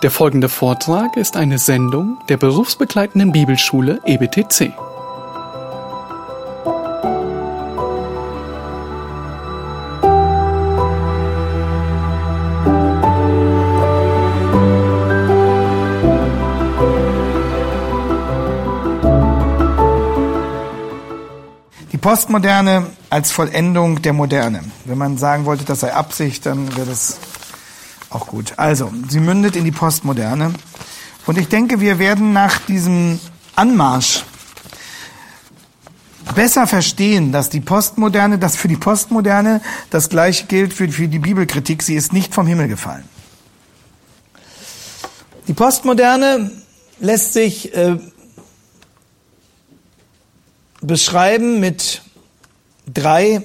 Der folgende Vortrag ist eine Sendung der berufsbegleitenden Bibelschule EBTC. Die Postmoderne als Vollendung der Moderne. Wenn man sagen wollte, das sei Absicht, dann wäre das gut. Also, sie mündet in die Postmoderne. Und ich denke, wir werden nach diesem Anmarsch besser verstehen, dass die Postmoderne, dass für die Postmoderne das gleiche gilt für, für die Bibelkritik. Sie ist nicht vom Himmel gefallen. Die Postmoderne lässt sich äh, beschreiben mit drei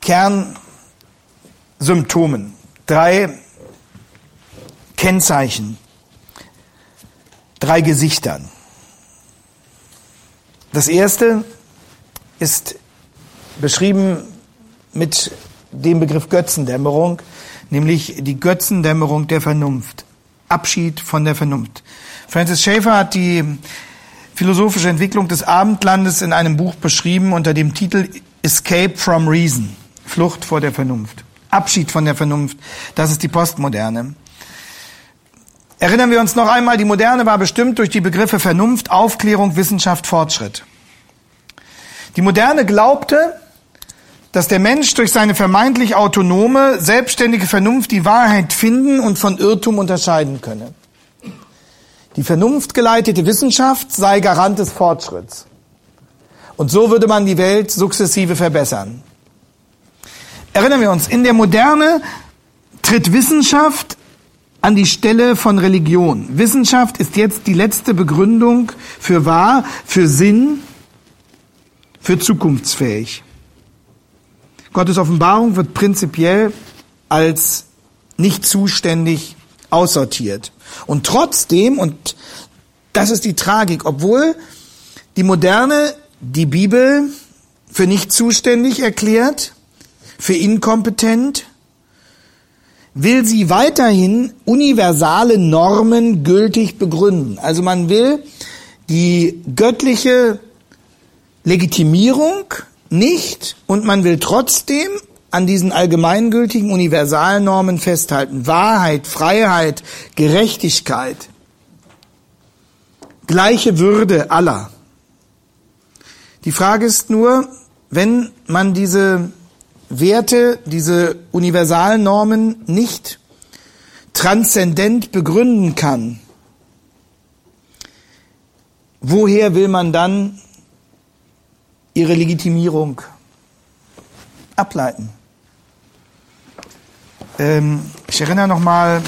Kernsymptomen, drei Kennzeichen, drei Gesichtern. Das erste ist beschrieben mit dem Begriff Götzendämmerung, nämlich die Götzendämmerung der Vernunft. Abschied von der Vernunft. Francis Schaeffer hat die philosophische Entwicklung des Abendlandes in einem Buch beschrieben unter dem Titel Escape from Reason, Flucht vor der Vernunft, Abschied von der Vernunft. Das ist die Postmoderne. Erinnern wir uns noch einmal, die Moderne war bestimmt durch die Begriffe Vernunft, Aufklärung, Wissenschaft, Fortschritt. Die Moderne glaubte, dass der Mensch durch seine vermeintlich autonome, selbstständige Vernunft die Wahrheit finden und von Irrtum unterscheiden könne. Die vernunftgeleitete Wissenschaft sei Garant des Fortschritts. Und so würde man die Welt sukzessive verbessern. Erinnern wir uns, in der Moderne tritt Wissenschaft an die Stelle von Religion. Wissenschaft ist jetzt die letzte Begründung für wahr, für Sinn, für zukunftsfähig. Gottes Offenbarung wird prinzipiell als nicht zuständig aussortiert. Und trotzdem, und das ist die Tragik, obwohl die Moderne die Bibel für nicht zuständig erklärt, für inkompetent, will sie weiterhin universale Normen gültig begründen. Also man will die göttliche Legitimierung nicht und man will trotzdem an diesen allgemeingültigen Universalnormen festhalten. Wahrheit, Freiheit, Gerechtigkeit, gleiche Würde aller. Die Frage ist nur, wenn man diese Werte, diese Universalnormen nicht transzendent begründen kann, woher will man dann ihre Legitimierung ableiten? Ähm, ich erinnere nochmal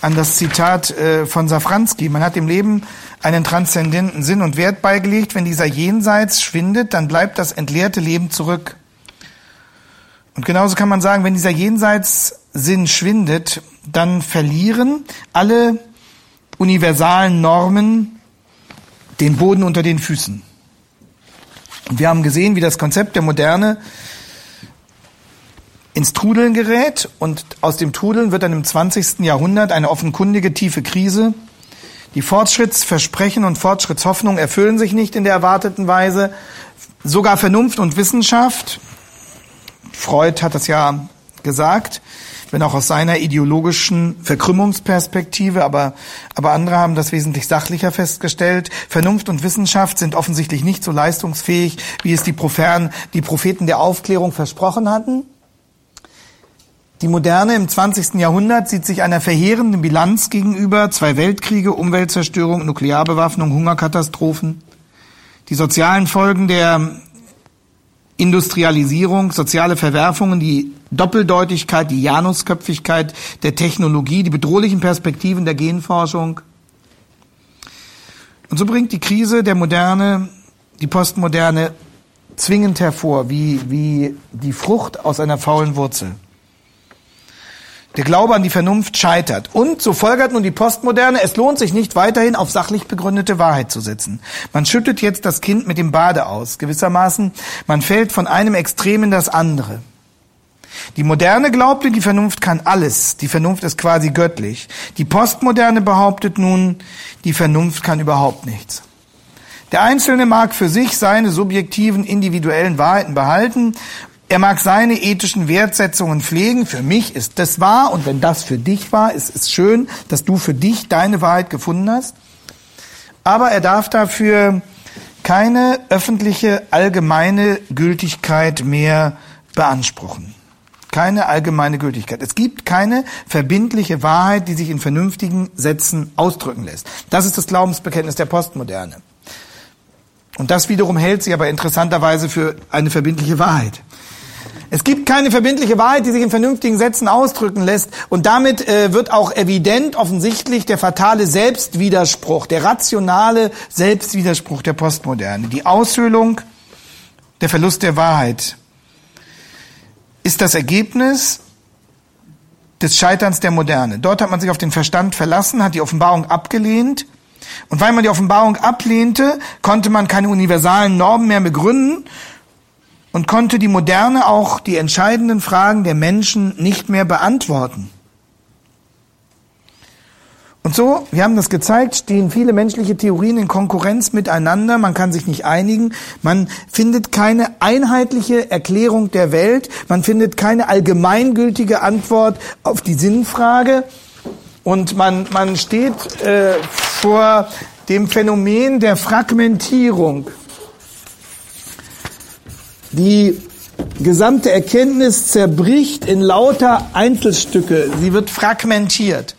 an das Zitat äh, von Safranski. Man hat dem Leben einen transzendenten Sinn und Wert beigelegt. Wenn dieser Jenseits schwindet, dann bleibt das entleerte Leben zurück. Und genauso kann man sagen, wenn dieser Jenseitssinn schwindet, dann verlieren alle universalen Normen den Boden unter den Füßen. Und wir haben gesehen, wie das Konzept der Moderne ins Trudeln gerät und aus dem Trudeln wird dann im 20. Jahrhundert eine offenkundige tiefe Krise. Die Fortschrittsversprechen und Fortschrittshoffnung erfüllen sich nicht in der erwarteten Weise. Sogar Vernunft und Wissenschaft, Freud hat das ja gesagt, wenn auch aus seiner ideologischen Verkrümmungsperspektive, aber, aber andere haben das wesentlich sachlicher festgestellt. Vernunft und Wissenschaft sind offensichtlich nicht so leistungsfähig, wie es die, Propheten, die Propheten der Aufklärung versprochen hatten. Die Moderne im 20. Jahrhundert sieht sich einer verheerenden Bilanz gegenüber, zwei Weltkriege, Umweltzerstörung, Nuklearbewaffnung, Hungerkatastrophen. Die sozialen Folgen der Industrialisierung, soziale Verwerfungen, die Doppeldeutigkeit, die Janusköpfigkeit der Technologie, die bedrohlichen Perspektiven der Genforschung. Und so bringt die Krise der Moderne, die Postmoderne zwingend hervor, wie, wie die Frucht aus einer faulen Wurzel. Der Glaube an die Vernunft scheitert. Und so folgert nun die Postmoderne, es lohnt sich nicht weiterhin auf sachlich begründete Wahrheit zu setzen. Man schüttet jetzt das Kind mit dem Bade aus, gewissermaßen. Man fällt von einem Extrem in das andere. Die Moderne glaubte, die Vernunft kann alles. Die Vernunft ist quasi göttlich. Die Postmoderne behauptet nun, die Vernunft kann überhaupt nichts. Der Einzelne mag für sich seine subjektiven, individuellen Wahrheiten behalten. Er mag seine ethischen Wertsetzungen pflegen. Für mich ist das wahr. Und wenn das für dich wahr ist, ist schön, dass du für dich deine Wahrheit gefunden hast. Aber er darf dafür keine öffentliche, allgemeine Gültigkeit mehr beanspruchen. Keine allgemeine Gültigkeit. Es gibt keine verbindliche Wahrheit, die sich in vernünftigen Sätzen ausdrücken lässt. Das ist das Glaubensbekenntnis der Postmoderne. Und das wiederum hält sich aber interessanterweise für eine verbindliche Wahrheit. Es gibt keine verbindliche Wahrheit, die sich in vernünftigen Sätzen ausdrücken lässt. Und damit äh, wird auch evident offensichtlich der fatale Selbstwiderspruch, der rationale Selbstwiderspruch der Postmoderne. Die Aushöhlung, der Verlust der Wahrheit ist das Ergebnis des Scheiterns der Moderne. Dort hat man sich auf den Verstand verlassen, hat die Offenbarung abgelehnt. Und weil man die Offenbarung ablehnte, konnte man keine universalen Normen mehr begründen und konnte die Moderne auch die entscheidenden Fragen der Menschen nicht mehr beantworten. Und so, wir haben das gezeigt, stehen viele menschliche Theorien in Konkurrenz miteinander, man kann sich nicht einigen, man findet keine einheitliche Erklärung der Welt, man findet keine allgemeingültige Antwort auf die Sinnfrage und man, man steht äh, vor dem Phänomen der Fragmentierung. Die gesamte Erkenntnis zerbricht in lauter Einzelstücke. Sie wird fragmentiert.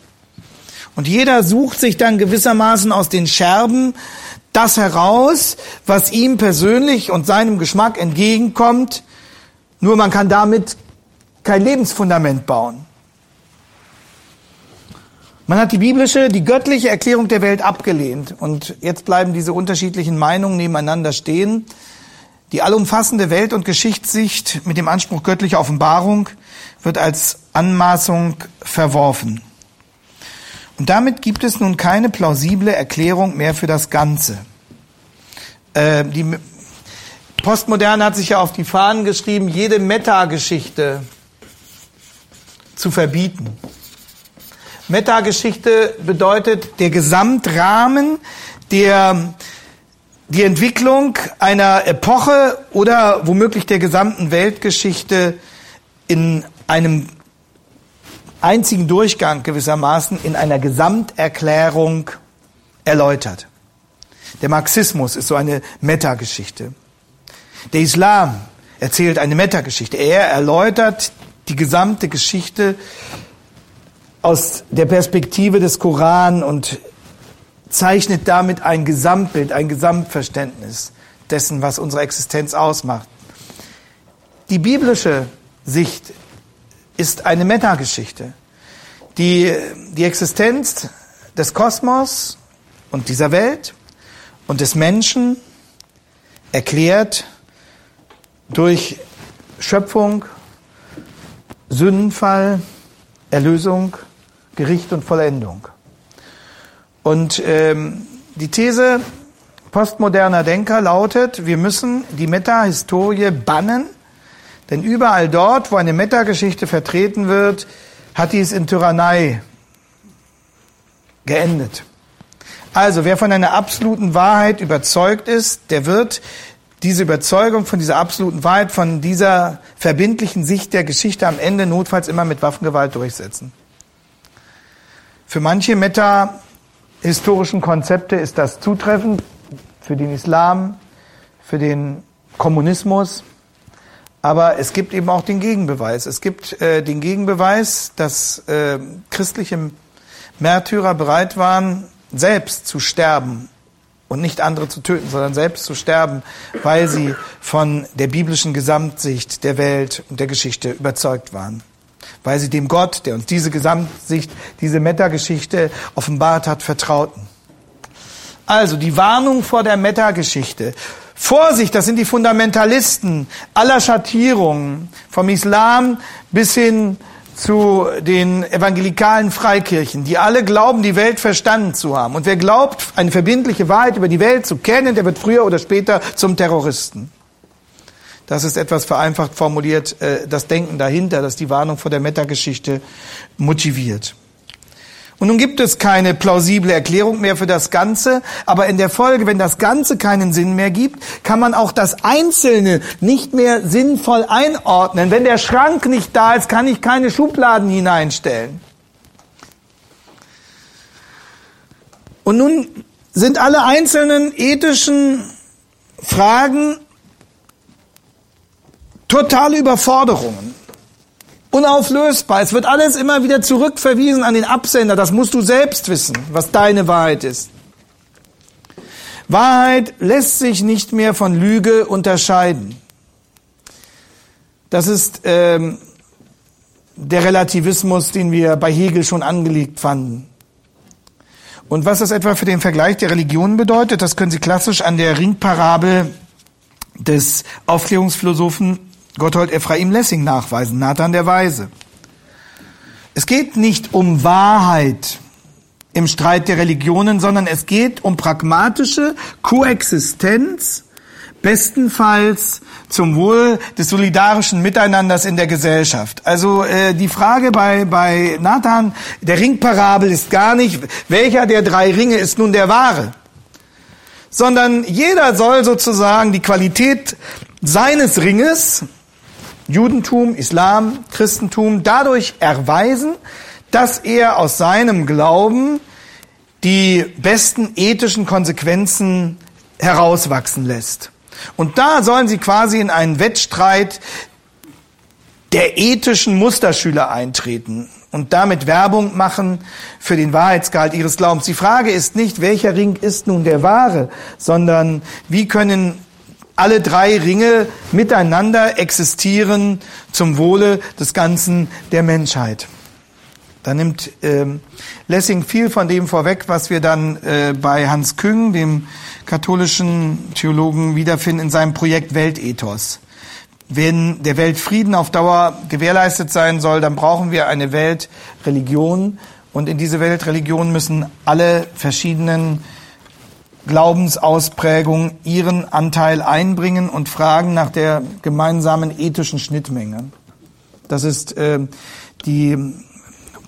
Und jeder sucht sich dann gewissermaßen aus den Scherben das heraus, was ihm persönlich und seinem Geschmack entgegenkommt. Nur man kann damit kein Lebensfundament bauen. Man hat die biblische, die göttliche Erklärung der Welt abgelehnt. Und jetzt bleiben diese unterschiedlichen Meinungen nebeneinander stehen. Die allumfassende Welt- und Geschichtssicht mit dem Anspruch göttlicher Offenbarung wird als Anmaßung verworfen. Und damit gibt es nun keine plausible Erklärung mehr für das Ganze. Äh, die Postmoderne hat sich ja auf die Fahnen geschrieben, jede Metageschichte zu verbieten. Metageschichte bedeutet der Gesamtrahmen, der die Entwicklung einer Epoche oder womöglich der gesamten Weltgeschichte in einem einzigen Durchgang gewissermaßen in einer Gesamterklärung erläutert. Der Marxismus ist so eine Metageschichte. Der Islam erzählt eine Metageschichte. Er erläutert die gesamte Geschichte aus der Perspektive des Koran und zeichnet damit ein Gesamtbild, ein Gesamtverständnis dessen, was unsere Existenz ausmacht. Die biblische Sicht ist eine Metageschichte. Die, die Existenz des Kosmos und dieser Welt und des Menschen erklärt durch Schöpfung, Sündenfall, Erlösung, Gericht und Vollendung. Und ähm, die These postmoderner Denker lautet, wir müssen die Metahistorie bannen, denn überall dort, wo eine Metageschichte vertreten wird, hat dies in Tyrannei geendet. Also wer von einer absoluten Wahrheit überzeugt ist, der wird diese Überzeugung von dieser absoluten Wahrheit, von dieser verbindlichen Sicht der Geschichte am Ende notfalls immer mit Waffengewalt durchsetzen. Für manche Meta historischen Konzepte ist das zutreffend für den Islam, für den Kommunismus. Aber es gibt eben auch den Gegenbeweis. Es gibt äh, den Gegenbeweis, dass äh, christliche Märtyrer bereit waren, selbst zu sterben und nicht andere zu töten, sondern selbst zu sterben, weil sie von der biblischen Gesamtsicht der Welt und der Geschichte überzeugt waren weil sie dem Gott, der uns diese Gesamtsicht, diese Metageschichte offenbart hat, vertrauten. Also die Warnung vor der Metageschichte. Vorsicht, das sind die Fundamentalisten aller Schattierungen, vom Islam bis hin zu den evangelikalen Freikirchen, die alle glauben, die Welt verstanden zu haben. Und wer glaubt, eine verbindliche Wahrheit über die Welt zu kennen, der wird früher oder später zum Terroristen. Das ist etwas vereinfacht formuliert, äh, das Denken dahinter, das die Warnung vor der Metageschichte motiviert. Und nun gibt es keine plausible Erklärung mehr für das Ganze, aber in der Folge, wenn das Ganze keinen Sinn mehr gibt, kann man auch das Einzelne nicht mehr sinnvoll einordnen. Wenn der Schrank nicht da ist, kann ich keine Schubladen hineinstellen. Und nun sind alle einzelnen ethischen Fragen totale Überforderungen. Unauflösbar. Es wird alles immer wieder zurückverwiesen an den Absender. Das musst du selbst wissen, was deine Wahrheit ist. Wahrheit lässt sich nicht mehr von Lüge unterscheiden. Das ist ähm, der Relativismus, den wir bei Hegel schon angelegt fanden. Und was das etwa für den Vergleich der Religionen bedeutet, das können Sie klassisch an der Ringparabel des Aufklärungsphilosophen Gotthold Ephraim Lessing nachweisen, Nathan der Weise. Es geht nicht um Wahrheit im Streit der Religionen, sondern es geht um pragmatische Koexistenz, bestenfalls zum Wohl des solidarischen Miteinanders in der Gesellschaft. Also äh, die Frage bei, bei Nathan, der Ringparabel ist gar nicht, welcher der drei Ringe ist nun der wahre, sondern jeder soll sozusagen die Qualität seines Ringes Judentum, Islam, Christentum dadurch erweisen, dass er aus seinem Glauben die besten ethischen Konsequenzen herauswachsen lässt. Und da sollen sie quasi in einen Wettstreit der ethischen Musterschüler eintreten und damit Werbung machen für den Wahrheitsgehalt ihres Glaubens. Die Frage ist nicht, welcher Ring ist nun der wahre, sondern wie können alle drei Ringe miteinander existieren zum Wohle des Ganzen der Menschheit. Da nimmt ähm, Lessing viel von dem vorweg, was wir dann äh, bei Hans Küng, dem katholischen Theologen, wiederfinden in seinem Projekt Weltethos. Wenn der Weltfrieden auf Dauer gewährleistet sein soll, dann brauchen wir eine Weltreligion. Und in diese Weltreligion müssen alle verschiedenen Glaubensausprägung ihren Anteil einbringen und fragen nach der gemeinsamen ethischen Schnittmenge. Das ist äh, die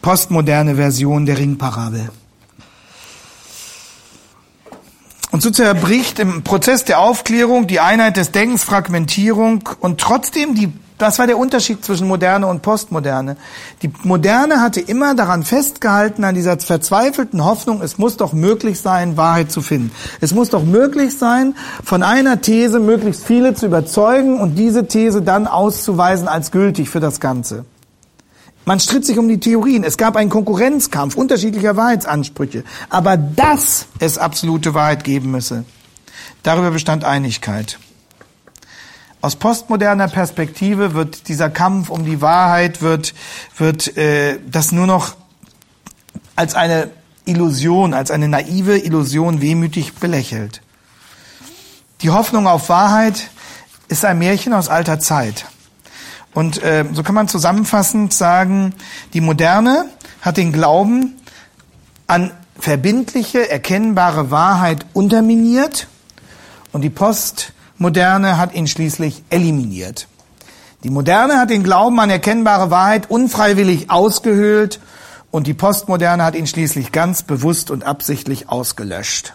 postmoderne Version der Ringparabel. Und so zerbricht im Prozess der Aufklärung die Einheit des Denkens, Fragmentierung und trotzdem die das war der Unterschied zwischen Moderne und Postmoderne. Die Moderne hatte immer daran festgehalten, an dieser verzweifelten Hoffnung, es muss doch möglich sein, Wahrheit zu finden. Es muss doch möglich sein, von einer These möglichst viele zu überzeugen und diese These dann auszuweisen als gültig für das Ganze. Man stritt sich um die Theorien. Es gab einen Konkurrenzkampf unterschiedlicher Wahrheitsansprüche. Aber dass es absolute Wahrheit geben müsse, darüber bestand Einigkeit. Aus postmoderner Perspektive wird dieser Kampf um die Wahrheit, wird, wird äh, das nur noch als eine Illusion, als eine naive Illusion wehmütig belächelt. Die Hoffnung auf Wahrheit ist ein Märchen aus alter Zeit. Und äh, so kann man zusammenfassend sagen, die Moderne hat den Glauben an verbindliche, erkennbare Wahrheit unterminiert und die Post Moderne hat ihn schließlich eliminiert. Die Moderne hat den Glauben an erkennbare Wahrheit unfreiwillig ausgehöhlt und die Postmoderne hat ihn schließlich ganz bewusst und absichtlich ausgelöscht.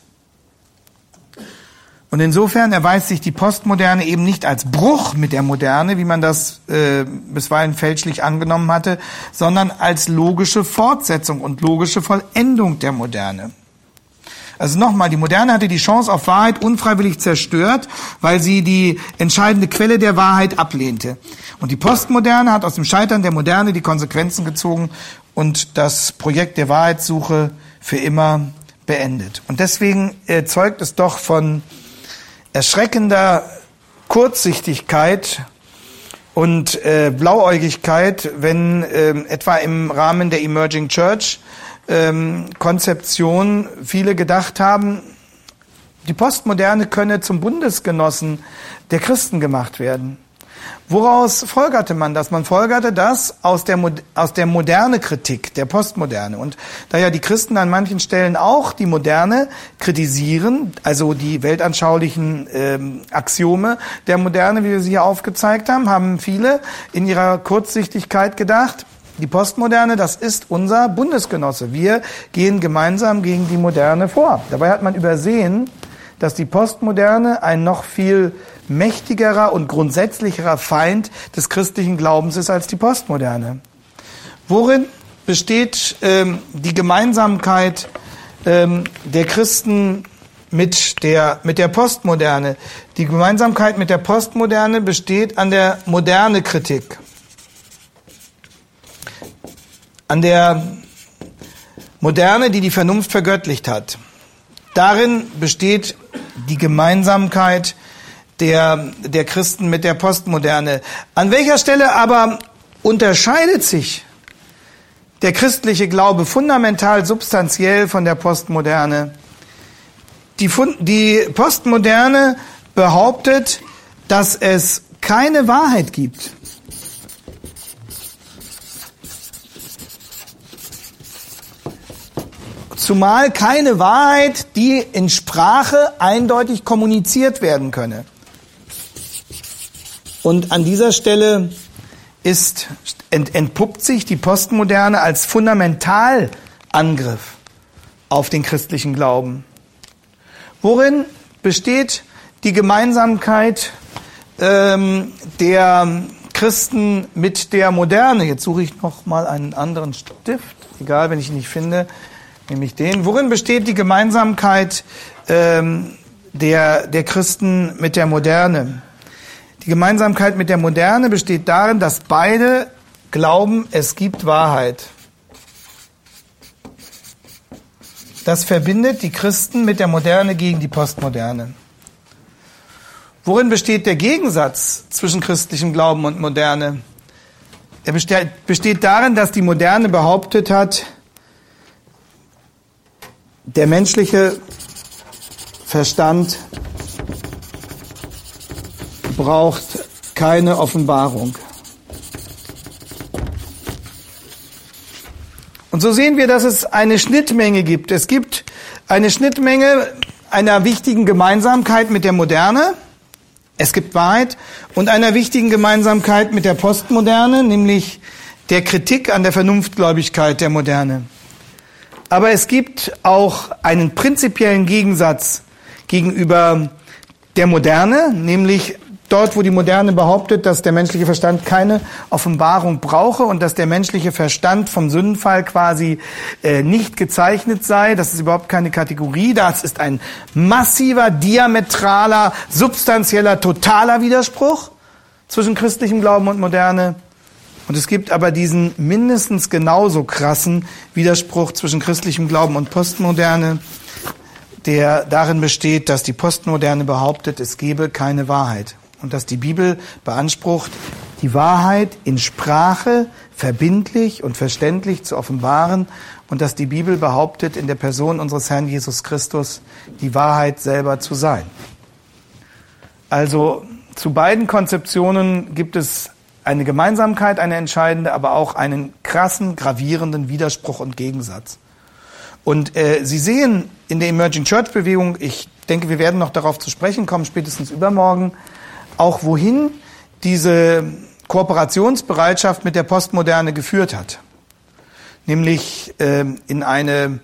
Und insofern erweist sich die Postmoderne eben nicht als Bruch mit der Moderne, wie man das äh, bisweilen fälschlich angenommen hatte, sondern als logische Fortsetzung und logische Vollendung der Moderne. Also nochmal, die Moderne hatte die Chance auf Wahrheit unfreiwillig zerstört, weil sie die entscheidende Quelle der Wahrheit ablehnte. Und die Postmoderne hat aus dem Scheitern der Moderne die Konsequenzen gezogen und das Projekt der Wahrheitssuche für immer beendet. Und deswegen äh, zeugt es doch von erschreckender Kurzsichtigkeit und äh, Blauäugigkeit, wenn äh, etwa im Rahmen der Emerging Church ähm, Konzeption viele gedacht haben, die Postmoderne könne zum Bundesgenossen der Christen gemacht werden. Woraus folgerte man das? Man folgerte das aus der, aus der moderne Kritik, der Postmoderne. Und da ja die Christen an manchen Stellen auch die Moderne kritisieren, also die weltanschaulichen ähm, Axiome der Moderne, wie wir sie hier aufgezeigt haben, haben viele in ihrer Kurzsichtigkeit gedacht, die Postmoderne, das ist unser Bundesgenosse. Wir gehen gemeinsam gegen die Moderne vor. Dabei hat man übersehen, dass die Postmoderne ein noch viel mächtigerer und grundsätzlicherer Feind des christlichen Glaubens ist als die Postmoderne. Worin besteht ähm, die Gemeinsamkeit ähm, der Christen mit der, mit der Postmoderne? Die Gemeinsamkeit mit der Postmoderne besteht an der moderne Kritik, an der Moderne, die die Vernunft vergöttlicht hat. Darin besteht die Gemeinsamkeit der, der Christen mit der Postmoderne. An welcher Stelle aber unterscheidet sich der christliche Glaube fundamental substanziell von der Postmoderne? Die, die Postmoderne behauptet, dass es keine Wahrheit gibt. Zumal keine Wahrheit, die in Sprache eindeutig kommuniziert werden könne. Und an dieser Stelle ist, ent, entpuppt sich die Postmoderne als Fundamentalangriff auf den christlichen Glauben. Worin besteht die Gemeinsamkeit ähm, der Christen mit der Moderne? Jetzt suche ich noch mal einen anderen Stift. Egal, wenn ich ihn nicht finde, nehme ich den. Worin besteht die Gemeinsamkeit ähm, der, der Christen mit der Moderne? Die Gemeinsamkeit mit der Moderne besteht darin, dass beide glauben, es gibt Wahrheit. Das verbindet die Christen mit der Moderne gegen die Postmoderne. Worin besteht der Gegensatz zwischen christlichem Glauben und Moderne? Er besteht darin, dass die Moderne behauptet hat, der menschliche Verstand braucht keine Offenbarung. Und so sehen wir, dass es eine Schnittmenge gibt. Es gibt eine Schnittmenge einer wichtigen Gemeinsamkeit mit der Moderne. Es gibt Wahrheit und einer wichtigen Gemeinsamkeit mit der Postmoderne, nämlich der Kritik an der Vernunftgläubigkeit der Moderne. Aber es gibt auch einen prinzipiellen Gegensatz gegenüber der Moderne, nämlich dort, wo die Moderne behauptet, dass der menschliche Verstand keine Offenbarung brauche und dass der menschliche Verstand vom Sündenfall quasi äh, nicht gezeichnet sei, das ist überhaupt keine Kategorie, das ist ein massiver, diametraler, substanzieller, totaler Widerspruch zwischen christlichem Glauben und Moderne. Und es gibt aber diesen mindestens genauso krassen Widerspruch zwischen christlichem Glauben und Postmoderne, der darin besteht, dass die Postmoderne behauptet, es gebe keine Wahrheit und dass die Bibel beansprucht, die Wahrheit in Sprache verbindlich und verständlich zu offenbaren und dass die Bibel behauptet, in der Person unseres Herrn Jesus Christus die Wahrheit selber zu sein. Also zu beiden Konzeptionen gibt es eine Gemeinsamkeit, eine entscheidende, aber auch einen krassen, gravierenden Widerspruch und Gegensatz. Und äh, Sie sehen in der Emerging Church Bewegung, ich denke, wir werden noch darauf zu sprechen kommen, spätestens übermorgen, auch wohin diese Kooperationsbereitschaft mit der Postmoderne geführt hat. Nämlich äh, in eine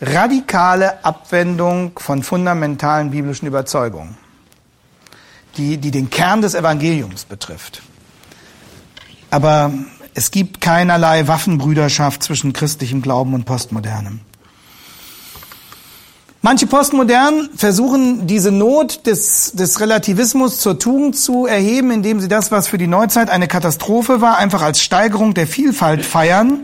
radikale Abwendung von fundamentalen biblischen Überzeugungen, die, die den Kern des Evangeliums betrifft. Aber es gibt keinerlei Waffenbrüderschaft zwischen christlichem Glauben und postmodernem. Manche Postmodernen versuchen diese Not des, des Relativismus zur Tugend zu erheben, indem sie das, was für die Neuzeit eine Katastrophe war, einfach als Steigerung der Vielfalt feiern.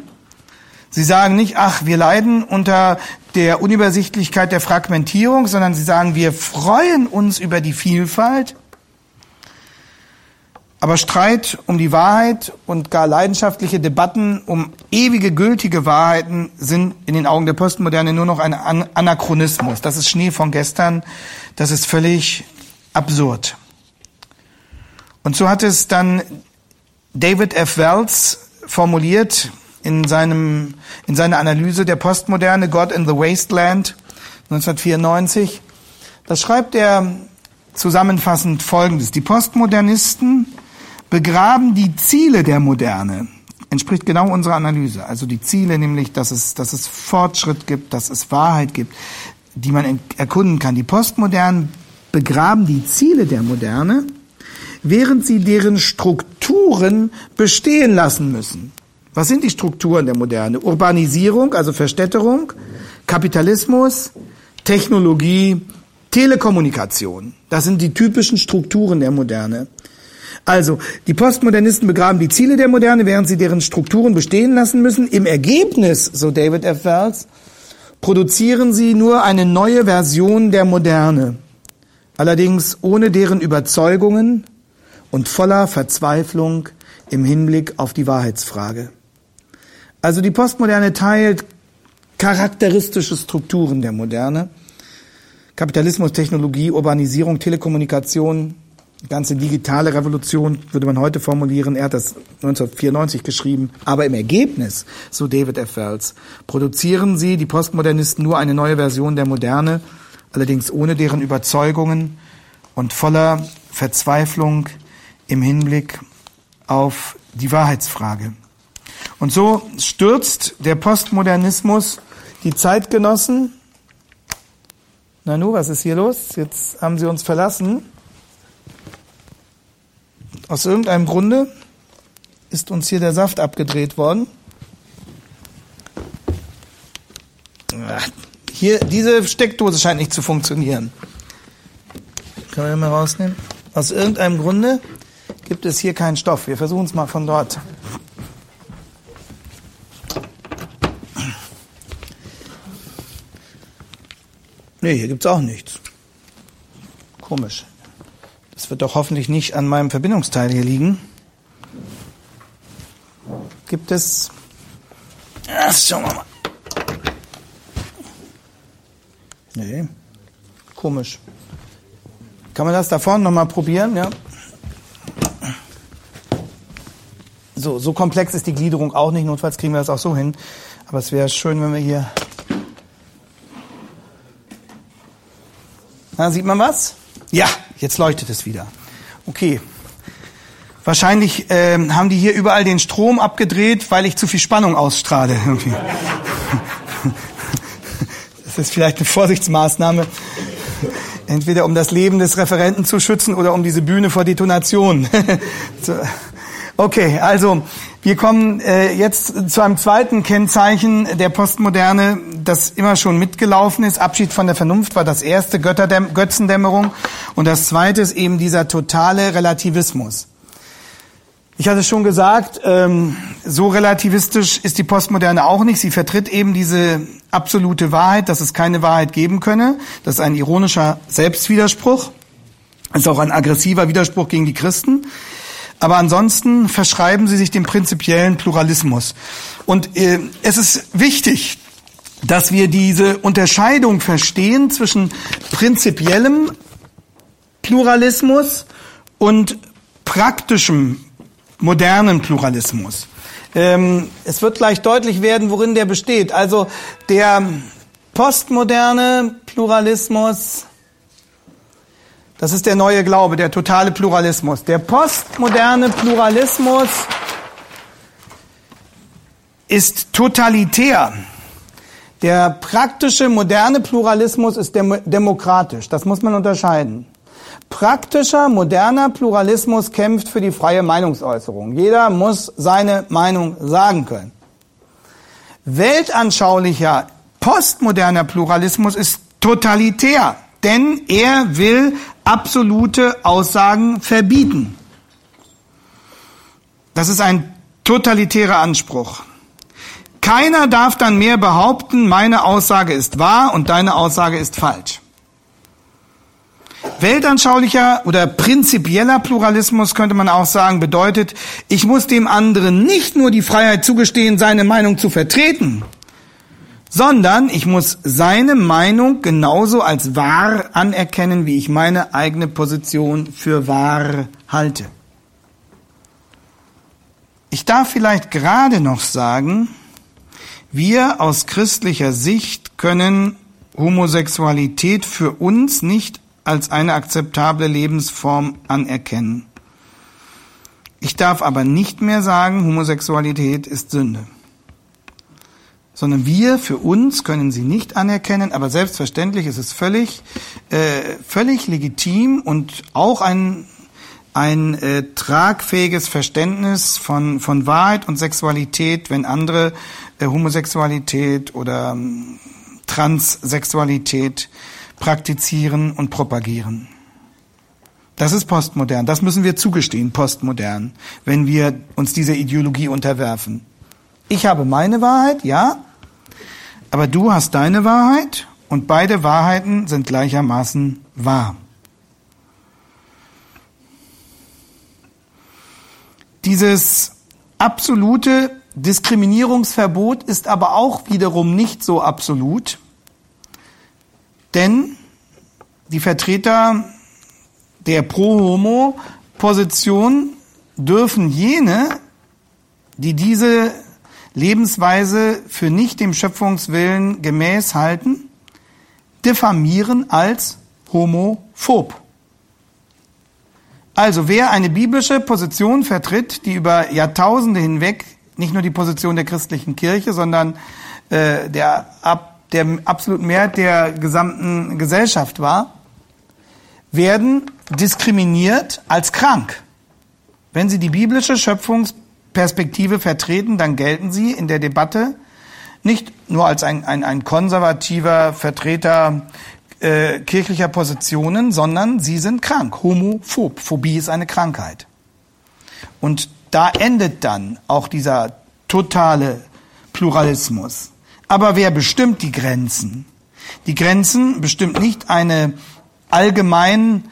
Sie sagen nicht, ach, wir leiden unter der Unübersichtlichkeit der Fragmentierung, sondern sie sagen, wir freuen uns über die Vielfalt aber Streit um die Wahrheit und gar leidenschaftliche Debatten um ewige gültige Wahrheiten sind in den Augen der Postmoderne nur noch ein Anachronismus. Das ist Schnee von gestern. Das ist völlig absurd. Und so hat es dann David F. Wells formuliert in, seinem, in seiner Analyse der Postmoderne God in the Wasteland 1994. Das schreibt er zusammenfassend Folgendes. Die Postmodernisten begraben die Ziele der Moderne. Entspricht genau unserer Analyse. Also die Ziele, nämlich, dass es, dass es Fortschritt gibt, dass es Wahrheit gibt, die man erkunden kann. Die Postmodernen begraben die Ziele der Moderne, während sie deren Strukturen bestehen lassen müssen. Was sind die Strukturen der Moderne? Urbanisierung, also Verstädterung, Kapitalismus, Technologie, Telekommunikation. Das sind die typischen Strukturen der Moderne. Also, die Postmodernisten begraben die Ziele der Moderne, während sie deren Strukturen bestehen lassen müssen. Im Ergebnis, so David F. Wells, produzieren sie nur eine neue Version der Moderne. Allerdings ohne deren Überzeugungen und voller Verzweiflung im Hinblick auf die Wahrheitsfrage. Also die Postmoderne teilt charakteristische Strukturen der Moderne. Kapitalismus, Technologie, Urbanisierung, Telekommunikation, ganze digitale Revolution, würde man heute formulieren. Er hat das 1994 geschrieben. Aber im Ergebnis, so David F. Wells, produzieren sie, die Postmodernisten, nur eine neue Version der Moderne, allerdings ohne deren Überzeugungen und voller Verzweiflung im Hinblick auf die Wahrheitsfrage. Und so stürzt der Postmodernismus die Zeitgenossen. Nanu, was ist hier los? Jetzt haben sie uns verlassen. Aus irgendeinem Grunde ist uns hier der Saft abgedreht worden. Hier, diese Steckdose scheint nicht zu funktionieren. Können wir mal rausnehmen? Aus irgendeinem Grunde gibt es hier keinen Stoff. Wir versuchen es mal von dort. Nee, hier gibt's auch nichts. Komisch. Wird doch hoffentlich nicht an meinem Verbindungsteil hier liegen. Gibt es. Ja, schauen wir mal. Nee. Komisch. Kann man das da vorne nochmal probieren? Ja. So, so komplex ist die Gliederung auch nicht. Notfalls kriegen wir das auch so hin. Aber es wäre schön, wenn wir hier Na, sieht man was? Ja, jetzt leuchtet es wieder. Okay. Wahrscheinlich ähm, haben die hier überall den Strom abgedreht, weil ich zu viel Spannung ausstrahle. Irgendwie. Das ist vielleicht eine Vorsichtsmaßnahme. Entweder um das Leben des Referenten zu schützen oder um diese Bühne vor Detonation. Okay, also wir kommen äh, jetzt zu einem zweiten Kennzeichen der Postmoderne, das immer schon mitgelaufen ist. Abschied von der Vernunft war das erste, Götterdämm Götzendämmerung. Und das zweite ist eben dieser totale Relativismus. Ich hatte schon gesagt, ähm, so relativistisch ist die Postmoderne auch nicht. Sie vertritt eben diese absolute Wahrheit, dass es keine Wahrheit geben könne. Das ist ein ironischer Selbstwiderspruch. Das ist auch ein aggressiver Widerspruch gegen die Christen. Aber ansonsten verschreiben sie sich dem prinzipiellen Pluralismus. Und äh, es ist wichtig, dass wir diese Unterscheidung verstehen zwischen prinzipiellem Pluralismus und praktischem modernen Pluralismus. Ähm, es wird gleich deutlich werden, worin der besteht. Also der postmoderne Pluralismus das ist der neue Glaube, der totale Pluralismus. Der postmoderne Pluralismus ist totalitär. Der praktische moderne Pluralismus ist dem demokratisch. Das muss man unterscheiden. Praktischer moderner Pluralismus kämpft für die freie Meinungsäußerung. Jeder muss seine Meinung sagen können. Weltanschaulicher postmoderner Pluralismus ist totalitär denn er will absolute Aussagen verbieten. Das ist ein totalitärer Anspruch. Keiner darf dann mehr behaupten, meine Aussage ist wahr und deine Aussage ist falsch. Weltanschaulicher oder prinzipieller Pluralismus könnte man auch sagen, bedeutet, ich muss dem anderen nicht nur die Freiheit zugestehen, seine Meinung zu vertreten, sondern ich muss seine Meinung genauso als wahr anerkennen, wie ich meine eigene Position für wahr halte. Ich darf vielleicht gerade noch sagen, wir aus christlicher Sicht können Homosexualität für uns nicht als eine akzeptable Lebensform anerkennen. Ich darf aber nicht mehr sagen, Homosexualität ist Sünde. Sondern wir für uns können sie nicht anerkennen, aber selbstverständlich ist es völlig, äh, völlig legitim und auch ein, ein äh, tragfähiges Verständnis von, von Wahrheit und Sexualität, wenn andere äh, Homosexualität oder ähm, Transsexualität praktizieren und propagieren. Das ist postmodern. Das müssen wir zugestehen, postmodern, wenn wir uns dieser Ideologie unterwerfen. Ich habe meine Wahrheit, ja, aber du hast deine Wahrheit und beide Wahrheiten sind gleichermaßen wahr. Dieses absolute Diskriminierungsverbot ist aber auch wiederum nicht so absolut, denn die Vertreter der Pro-Homo-Position dürfen jene, die diese Lebensweise für nicht dem Schöpfungswillen gemäß halten, diffamieren als homophob. Also wer eine biblische Position vertritt, die über Jahrtausende hinweg nicht nur die Position der christlichen Kirche, sondern äh, der, ab, der absoluten Mehrheit der gesamten Gesellschaft war, werden diskriminiert als krank. Wenn sie die biblische Schöpfungsperspektive vertreten, dann gelten sie in der Debatte nicht nur als ein, ein, ein konservativer Vertreter äh, kirchlicher Positionen, sondern sie sind krank, homophob. Phobie ist eine Krankheit. Und da endet dann auch dieser totale Pluralismus. Aber wer bestimmt die Grenzen? Die Grenzen bestimmt nicht eine allgemein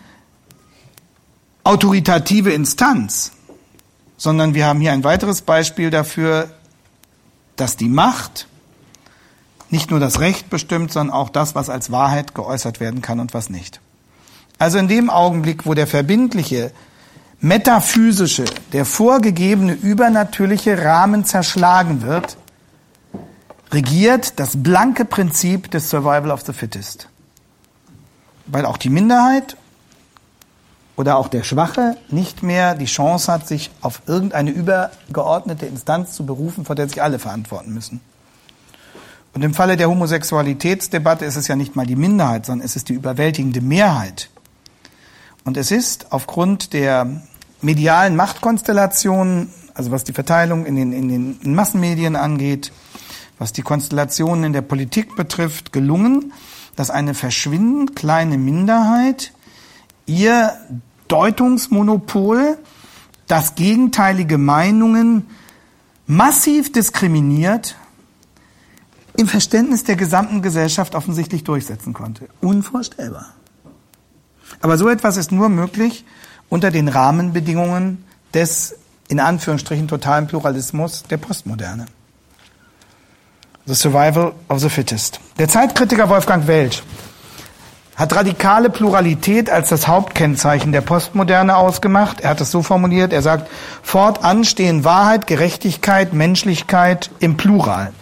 autoritative Instanz, sondern wir haben hier ein weiteres Beispiel dafür, dass die Macht nicht nur das Recht bestimmt, sondern auch das, was als Wahrheit geäußert werden kann und was nicht. Also in dem Augenblick, wo der verbindliche, metaphysische, der vorgegebene übernatürliche Rahmen zerschlagen wird, regiert das blanke Prinzip des Survival of the Fittest weil auch die Minderheit oder auch der Schwache nicht mehr die Chance hat, sich auf irgendeine übergeordnete Instanz zu berufen, vor der sich alle verantworten müssen. Und im Falle der Homosexualitätsdebatte ist es ja nicht mal die Minderheit, sondern es ist die überwältigende Mehrheit. Und es ist aufgrund der medialen Machtkonstellationen, also was die Verteilung in den, in den Massenmedien angeht, was die Konstellationen in der Politik betrifft, gelungen, dass eine verschwindend kleine Minderheit ihr Deutungsmonopol, das gegenteilige Meinungen massiv diskriminiert, im Verständnis der gesamten Gesellschaft offensichtlich durchsetzen konnte. Unvorstellbar. Aber so etwas ist nur möglich unter den Rahmenbedingungen des in Anführungsstrichen totalen Pluralismus der Postmoderne. The Survival of the Fittest. Der Zeitkritiker Wolfgang Welch hat radikale Pluralität als das Hauptkennzeichen der Postmoderne ausgemacht. Er hat es so formuliert, er sagt, fortan stehen Wahrheit, Gerechtigkeit, Menschlichkeit im Plural.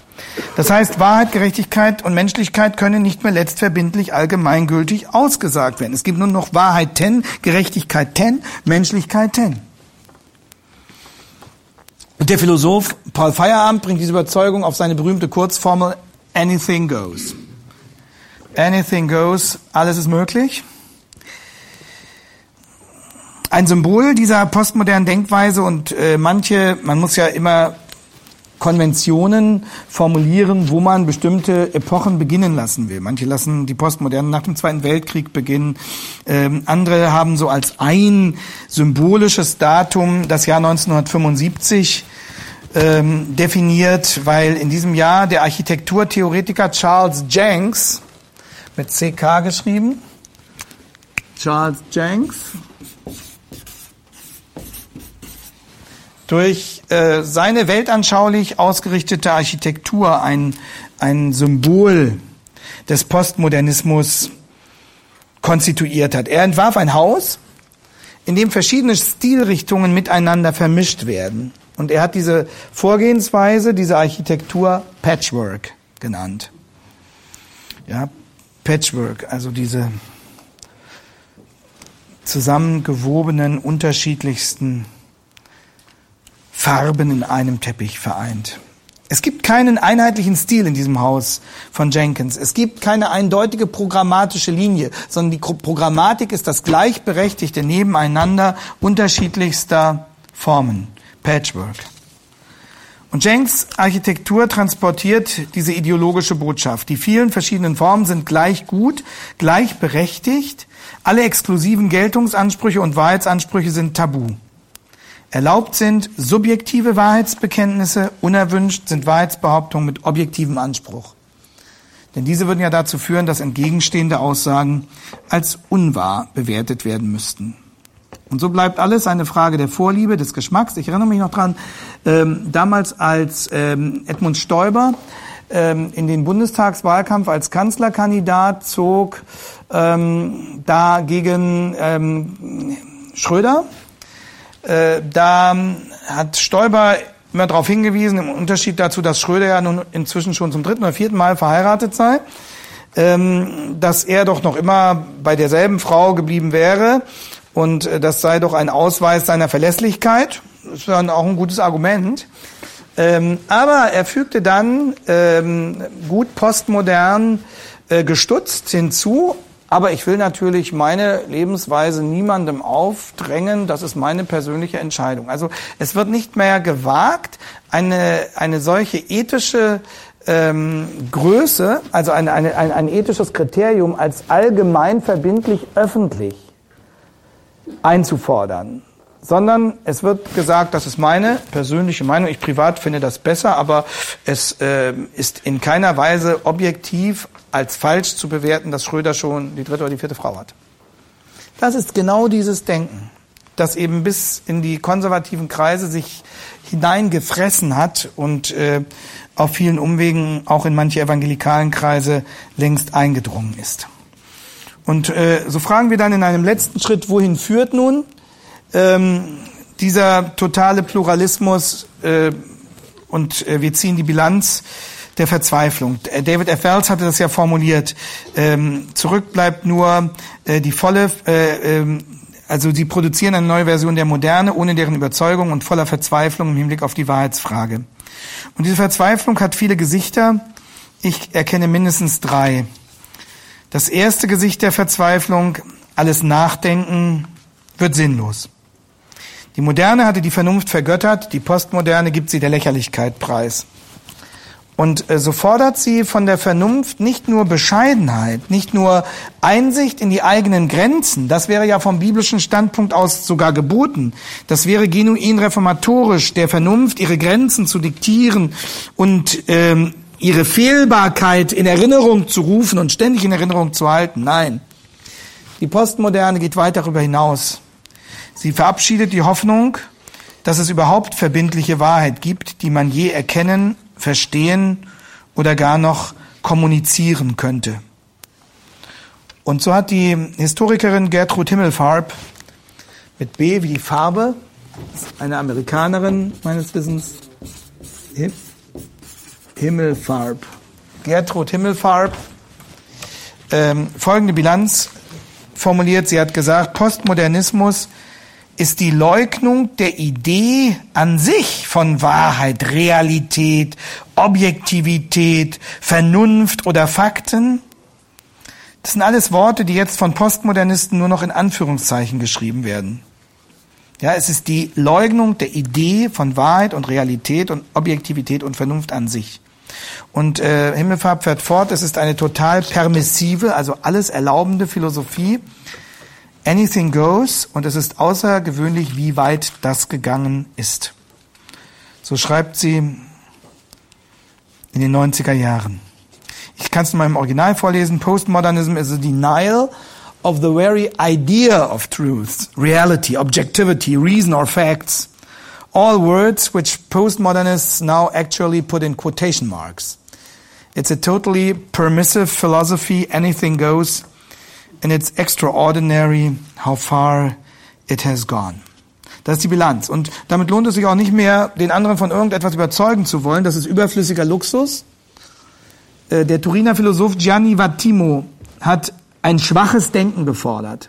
Das heißt, Wahrheit, Gerechtigkeit und Menschlichkeit können nicht mehr letztverbindlich allgemeingültig ausgesagt werden. Es gibt nur noch Wahrheit ten, Gerechtigkeit ten, Menschlichkeit ten. Der Philosoph Paul Feyerabend bringt diese Überzeugung auf seine berühmte Kurzformel Anything goes. Anything goes, alles ist möglich. Ein Symbol dieser postmodernen Denkweise und äh, manche, man muss ja immer Konventionen formulieren, wo man bestimmte Epochen beginnen lassen will. Manche lassen die Postmodernen nach dem Zweiten Weltkrieg beginnen. Ähm, andere haben so als ein symbolisches Datum das Jahr 1975 ähm, definiert, weil in diesem Jahr der Architekturtheoretiker Charles Jenks mit CK geschrieben, Charles Jenks, durch äh, seine weltanschaulich ausgerichtete Architektur ein, ein Symbol des Postmodernismus konstituiert hat. Er entwarf ein Haus, in dem verschiedene Stilrichtungen miteinander vermischt werden. Und er hat diese Vorgehensweise, diese Architektur Patchwork genannt. Ja, Patchwork, also diese zusammengewobenen, unterschiedlichsten Farben in einem Teppich vereint. Es gibt keinen einheitlichen Stil in diesem Haus von Jenkins. Es gibt keine eindeutige programmatische Linie, sondern die Programmatik ist das gleichberechtigte Nebeneinander unterschiedlichster Formen. Patchwork. Und Jenks Architektur transportiert diese ideologische Botschaft. Die vielen verschiedenen Formen sind gleich gut, gleichberechtigt. Alle exklusiven Geltungsansprüche und Wahrheitsansprüche sind tabu. Erlaubt sind subjektive Wahrheitsbekenntnisse, unerwünscht sind Wahrheitsbehauptungen mit objektivem Anspruch. Denn diese würden ja dazu führen, dass entgegenstehende Aussagen als unwahr bewertet werden müssten. Und so bleibt alles eine Frage der Vorliebe, des Geschmacks. Ich erinnere mich noch dran, ähm, damals als ähm, Edmund Stoiber ähm, in den Bundestagswahlkampf als Kanzlerkandidat zog, ähm, da gegen ähm, Schröder, äh, da hat Stoiber immer darauf hingewiesen, im Unterschied dazu, dass Schröder ja nun inzwischen schon zum dritten oder vierten Mal verheiratet sei, ähm, dass er doch noch immer bei derselben Frau geblieben wäre und äh, das sei doch ein Ausweis seiner Verlässlichkeit. Das wäre auch ein gutes Argument. Ähm, aber er fügte dann ähm, gut postmodern äh, gestutzt hinzu, aber ich will natürlich meine Lebensweise niemandem aufdrängen. Das ist meine persönliche Entscheidung. Also es wird nicht mehr gewagt, eine, eine solche ethische ähm, Größe, also eine, eine, ein, ein ethisches Kriterium als allgemein verbindlich öffentlich einzufordern sondern es wird gesagt, das ist meine persönliche Meinung. Ich privat finde das besser, aber es äh, ist in keiner Weise objektiv als falsch zu bewerten, dass Schröder schon die dritte oder die vierte Frau hat. Das ist genau dieses Denken, das eben bis in die konservativen Kreise sich hineingefressen hat und äh, auf vielen Umwegen auch in manche evangelikalen Kreise längst eingedrungen ist. Und äh, so fragen wir dann in einem letzten Schritt, wohin führt nun ähm, dieser totale Pluralismus äh, und äh, wir ziehen die Bilanz der Verzweiflung. Äh, David F. Wells hatte das ja formuliert. Ähm, zurück bleibt nur äh, die volle, äh, äh, also sie produzieren eine neue Version der Moderne, ohne deren Überzeugung und voller Verzweiflung im Hinblick auf die Wahrheitsfrage. Und diese Verzweiflung hat viele Gesichter. Ich erkenne mindestens drei. Das erste Gesicht der Verzweiflung, alles Nachdenken, wird sinnlos. Die Moderne hatte die Vernunft vergöttert, die Postmoderne gibt sie der Lächerlichkeit preis. Und äh, so fordert sie von der Vernunft nicht nur Bescheidenheit, nicht nur Einsicht in die eigenen Grenzen, das wäre ja vom biblischen Standpunkt aus sogar geboten, das wäre genuin reformatorisch, der Vernunft ihre Grenzen zu diktieren und ähm, ihre Fehlbarkeit in Erinnerung zu rufen und ständig in Erinnerung zu halten. Nein, die Postmoderne geht weit darüber hinaus. Sie verabschiedet die Hoffnung, dass es überhaupt verbindliche Wahrheit gibt, die man je erkennen, verstehen oder gar noch kommunizieren könnte. Und so hat die Historikerin Gertrud Himmelfarb mit B wie die Farbe, eine Amerikanerin meines Wissens, Himmelfarb, Gertrud Himmelfarb, ähm, folgende Bilanz formuliert. Sie hat gesagt, Postmodernismus ist die Leugnung der Idee an sich von Wahrheit, Realität, Objektivität, Vernunft oder Fakten. Das sind alles Worte, die jetzt von Postmodernisten nur noch in Anführungszeichen geschrieben werden. Ja, es ist die Leugnung der Idee von Wahrheit und Realität und Objektivität und Vernunft an sich. Und äh, Himmelfarb fährt fort, es ist eine total permissive, also alles erlaubende Philosophie, Anything goes und es ist außergewöhnlich, wie weit das gegangen ist. So schreibt sie in den 90er Jahren. Ich kann es in meinem Original vorlesen. Postmodernism is a denial of the very idea of truth, reality, objectivity, reason or facts. All words which postmodernists now actually put in quotation marks. It's a totally permissive philosophy, anything goes, and it's extraordinary how far it has gone. Das ist die Bilanz. Und damit lohnt es sich auch nicht mehr, den anderen von irgendetwas überzeugen zu wollen. Das ist überflüssiger Luxus. Äh, der Turiner Philosoph Gianni Vattimo hat ein schwaches Denken gefordert.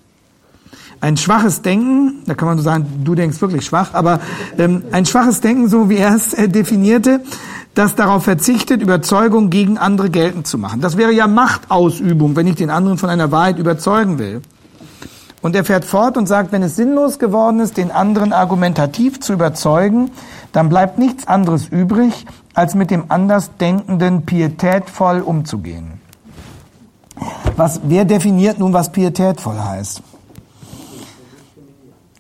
Ein schwaches Denken, da kann man so sagen, du denkst wirklich schwach, aber ähm, ein schwaches Denken, so wie er es äh, definierte, das darauf verzichtet, Überzeugung gegen andere geltend zu machen. Das wäre ja Machtausübung, wenn ich den anderen von einer Wahrheit überzeugen will. Und er fährt fort und sagt, wenn es sinnlos geworden ist, den anderen argumentativ zu überzeugen, dann bleibt nichts anderes übrig, als mit dem Andersdenkenden pietätvoll umzugehen. Was, wer definiert nun, was pietätvoll heißt?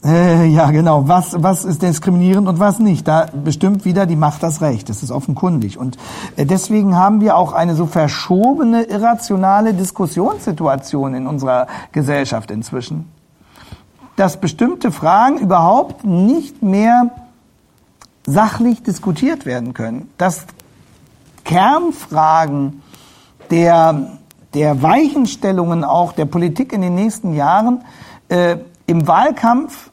Äh, ja, genau. Was, was ist diskriminierend und was nicht? Da bestimmt wieder die Macht das Recht. Das ist offenkundig. Und äh, deswegen haben wir auch eine so verschobene, irrationale Diskussionssituation in unserer Gesellschaft inzwischen. Dass bestimmte Fragen überhaupt nicht mehr sachlich diskutiert werden können. Dass Kernfragen der, der Weichenstellungen auch der Politik in den nächsten Jahren äh, im Wahlkampf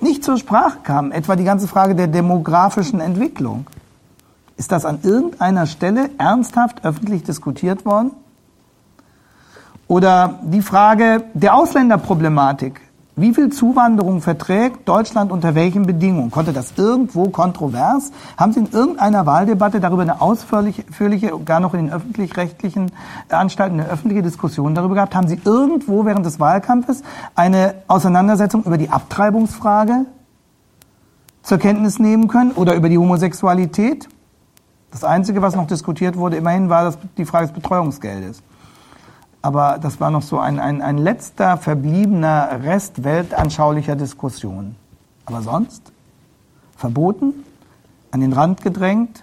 nicht zur Sprache kam, etwa die ganze Frage der demografischen Entwicklung. Ist das an irgendeiner Stelle ernsthaft öffentlich diskutiert worden? Oder die Frage der Ausländerproblematik. Wie viel Zuwanderung verträgt Deutschland unter welchen Bedingungen? Konnte das irgendwo kontrovers? Haben Sie in irgendeiner Wahldebatte darüber eine ausführliche, gar noch in den öffentlich-rechtlichen Anstalten eine öffentliche Diskussion darüber gehabt? Haben Sie irgendwo während des Wahlkampfes eine Auseinandersetzung über die Abtreibungsfrage zur Kenntnis nehmen können oder über die Homosexualität? Das Einzige, was noch diskutiert wurde, immerhin war das die Frage des Betreuungsgeldes aber das war noch so ein, ein, ein letzter verbliebener Rest weltanschaulicher Diskussion. Aber sonst verboten, an den Rand gedrängt,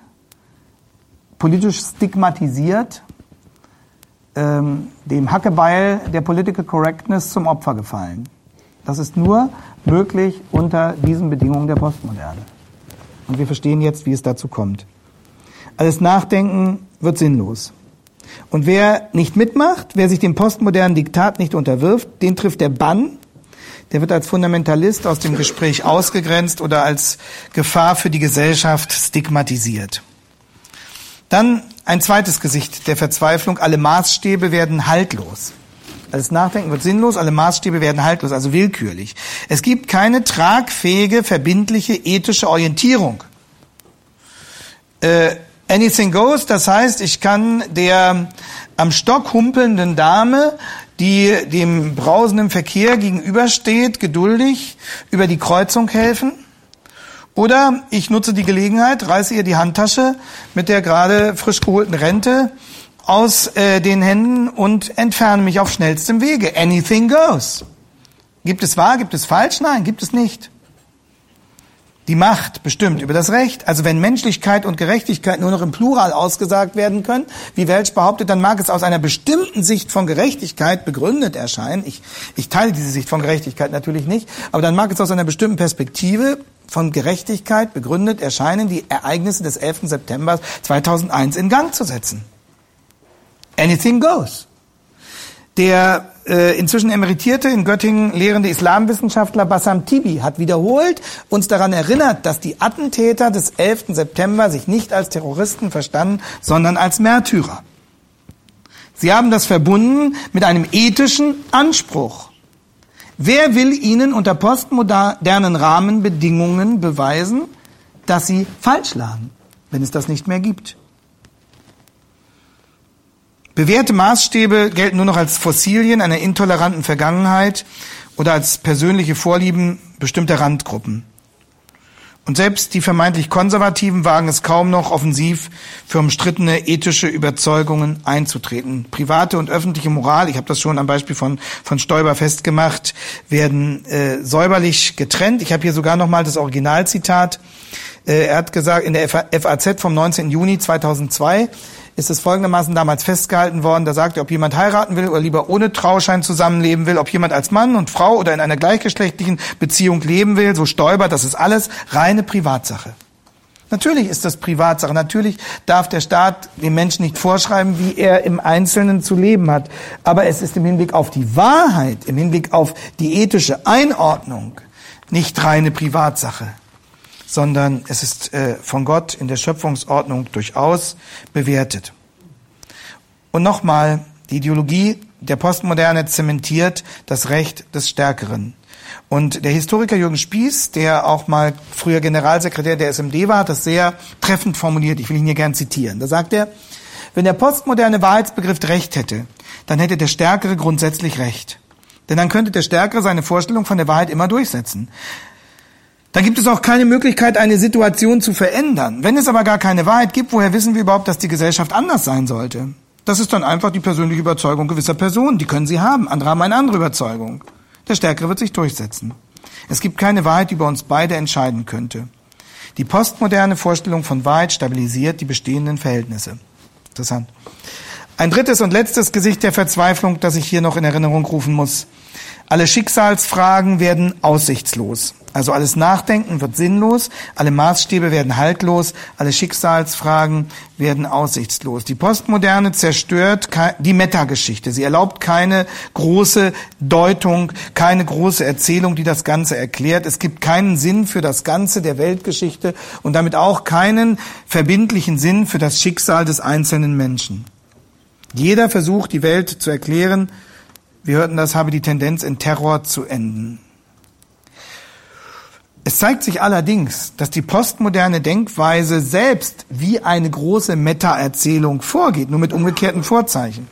politisch stigmatisiert, ähm, dem Hackebeil der Political Correctness zum Opfer gefallen. Das ist nur möglich unter diesen Bedingungen der Postmoderne. Und wir verstehen jetzt, wie es dazu kommt. Alles Nachdenken wird sinnlos. Und wer nicht mitmacht, wer sich dem postmodernen Diktat nicht unterwirft, den trifft der Bann. Der wird als Fundamentalist aus dem Gespräch ausgegrenzt oder als Gefahr für die Gesellschaft stigmatisiert. Dann ein zweites Gesicht der Verzweiflung. Alle Maßstäbe werden haltlos. Alles Nachdenken wird sinnlos, alle Maßstäbe werden haltlos, also willkürlich. Es gibt keine tragfähige, verbindliche, ethische Orientierung. Äh, Anything goes, das heißt, ich kann der am Stock humpelnden Dame, die dem brausenden Verkehr gegenübersteht, geduldig über die Kreuzung helfen. Oder ich nutze die Gelegenheit, reiße ihr die Handtasche mit der gerade frisch geholten Rente aus äh, den Händen und entferne mich auf schnellstem Wege. Anything goes. Gibt es wahr, gibt es falsch? Nein, gibt es nicht. Die Macht bestimmt über das Recht. Also wenn Menschlichkeit und Gerechtigkeit nur noch im Plural ausgesagt werden können, wie Welch behauptet, dann mag es aus einer bestimmten Sicht von Gerechtigkeit begründet erscheinen. Ich, ich teile diese Sicht von Gerechtigkeit natürlich nicht, aber dann mag es aus einer bestimmten Perspektive von Gerechtigkeit begründet erscheinen, die Ereignisse des 11. September 2001 in Gang zu setzen. Anything goes. Der äh, inzwischen emeritierte in Göttingen lehrende Islamwissenschaftler Bassam Tibi hat wiederholt uns daran erinnert, dass die Attentäter des 11. September sich nicht als Terroristen verstanden, sondern als Märtyrer. Sie haben das verbunden mit einem ethischen Anspruch. Wer will ihnen unter postmodernen Rahmenbedingungen beweisen, dass sie falsch lagen, wenn es das nicht mehr gibt? Bewährte Maßstäbe gelten nur noch als Fossilien einer intoleranten Vergangenheit oder als persönliche Vorlieben bestimmter Randgruppen. Und selbst die vermeintlich Konservativen wagen es kaum noch offensiv für umstrittene ethische Überzeugungen einzutreten. Private und öffentliche Moral, ich habe das schon am Beispiel von, von Stoiber festgemacht, werden äh, säuberlich getrennt. Ich habe hier sogar nochmal das Originalzitat. Äh, er hat gesagt in der FAZ vom 19. Juni 2002, ist es folgendermaßen damals festgehalten worden. Da sagt er, ob jemand heiraten will oder lieber ohne Trauschein zusammenleben will, ob jemand als Mann und Frau oder in einer gleichgeschlechtlichen Beziehung leben will, so stolpert, das ist alles reine Privatsache. Natürlich ist das Privatsache. Natürlich darf der Staat dem Menschen nicht vorschreiben, wie er im Einzelnen zu leben hat. Aber es ist im Hinblick auf die Wahrheit, im Hinblick auf die ethische Einordnung nicht reine Privatsache, sondern es ist äh, von Gott in der Schöpfungsordnung durchaus bewertet. Und nochmal, die Ideologie der Postmoderne zementiert das Recht des Stärkeren. Und der Historiker Jürgen Spieß, der auch mal früher Generalsekretär der SMD war, hat das sehr treffend formuliert. Ich will ihn hier gern zitieren. Da sagt er, wenn der postmoderne Wahrheitsbegriff Recht hätte, dann hätte der Stärkere grundsätzlich Recht. Denn dann könnte der Stärkere seine Vorstellung von der Wahrheit immer durchsetzen. Dann gibt es auch keine Möglichkeit, eine Situation zu verändern. Wenn es aber gar keine Wahrheit gibt, woher wissen wir überhaupt, dass die Gesellschaft anders sein sollte? Das ist dann einfach die persönliche Überzeugung gewisser Personen. Die können sie haben. Andere haben eine andere Überzeugung. Der Stärkere wird sich durchsetzen. Es gibt keine Wahrheit, die über uns beide entscheiden könnte. Die postmoderne Vorstellung von Wahrheit stabilisiert die bestehenden Verhältnisse. Interessant. Ein drittes und letztes Gesicht der Verzweiflung, das ich hier noch in Erinnerung rufen muss. Alle Schicksalsfragen werden aussichtslos. Also alles Nachdenken wird sinnlos, alle Maßstäbe werden haltlos, alle Schicksalsfragen werden aussichtslos. Die Postmoderne zerstört die Metageschichte. Sie erlaubt keine große Deutung, keine große Erzählung, die das Ganze erklärt. Es gibt keinen Sinn für das Ganze der Weltgeschichte und damit auch keinen verbindlichen Sinn für das Schicksal des einzelnen Menschen. Jeder versucht, die Welt zu erklären, wir hörten das, habe die Tendenz in Terror zu enden. Es zeigt sich allerdings, dass die postmoderne Denkweise selbst wie eine große Meta-Erzählung vorgeht, nur mit umgekehrten Vorzeichen.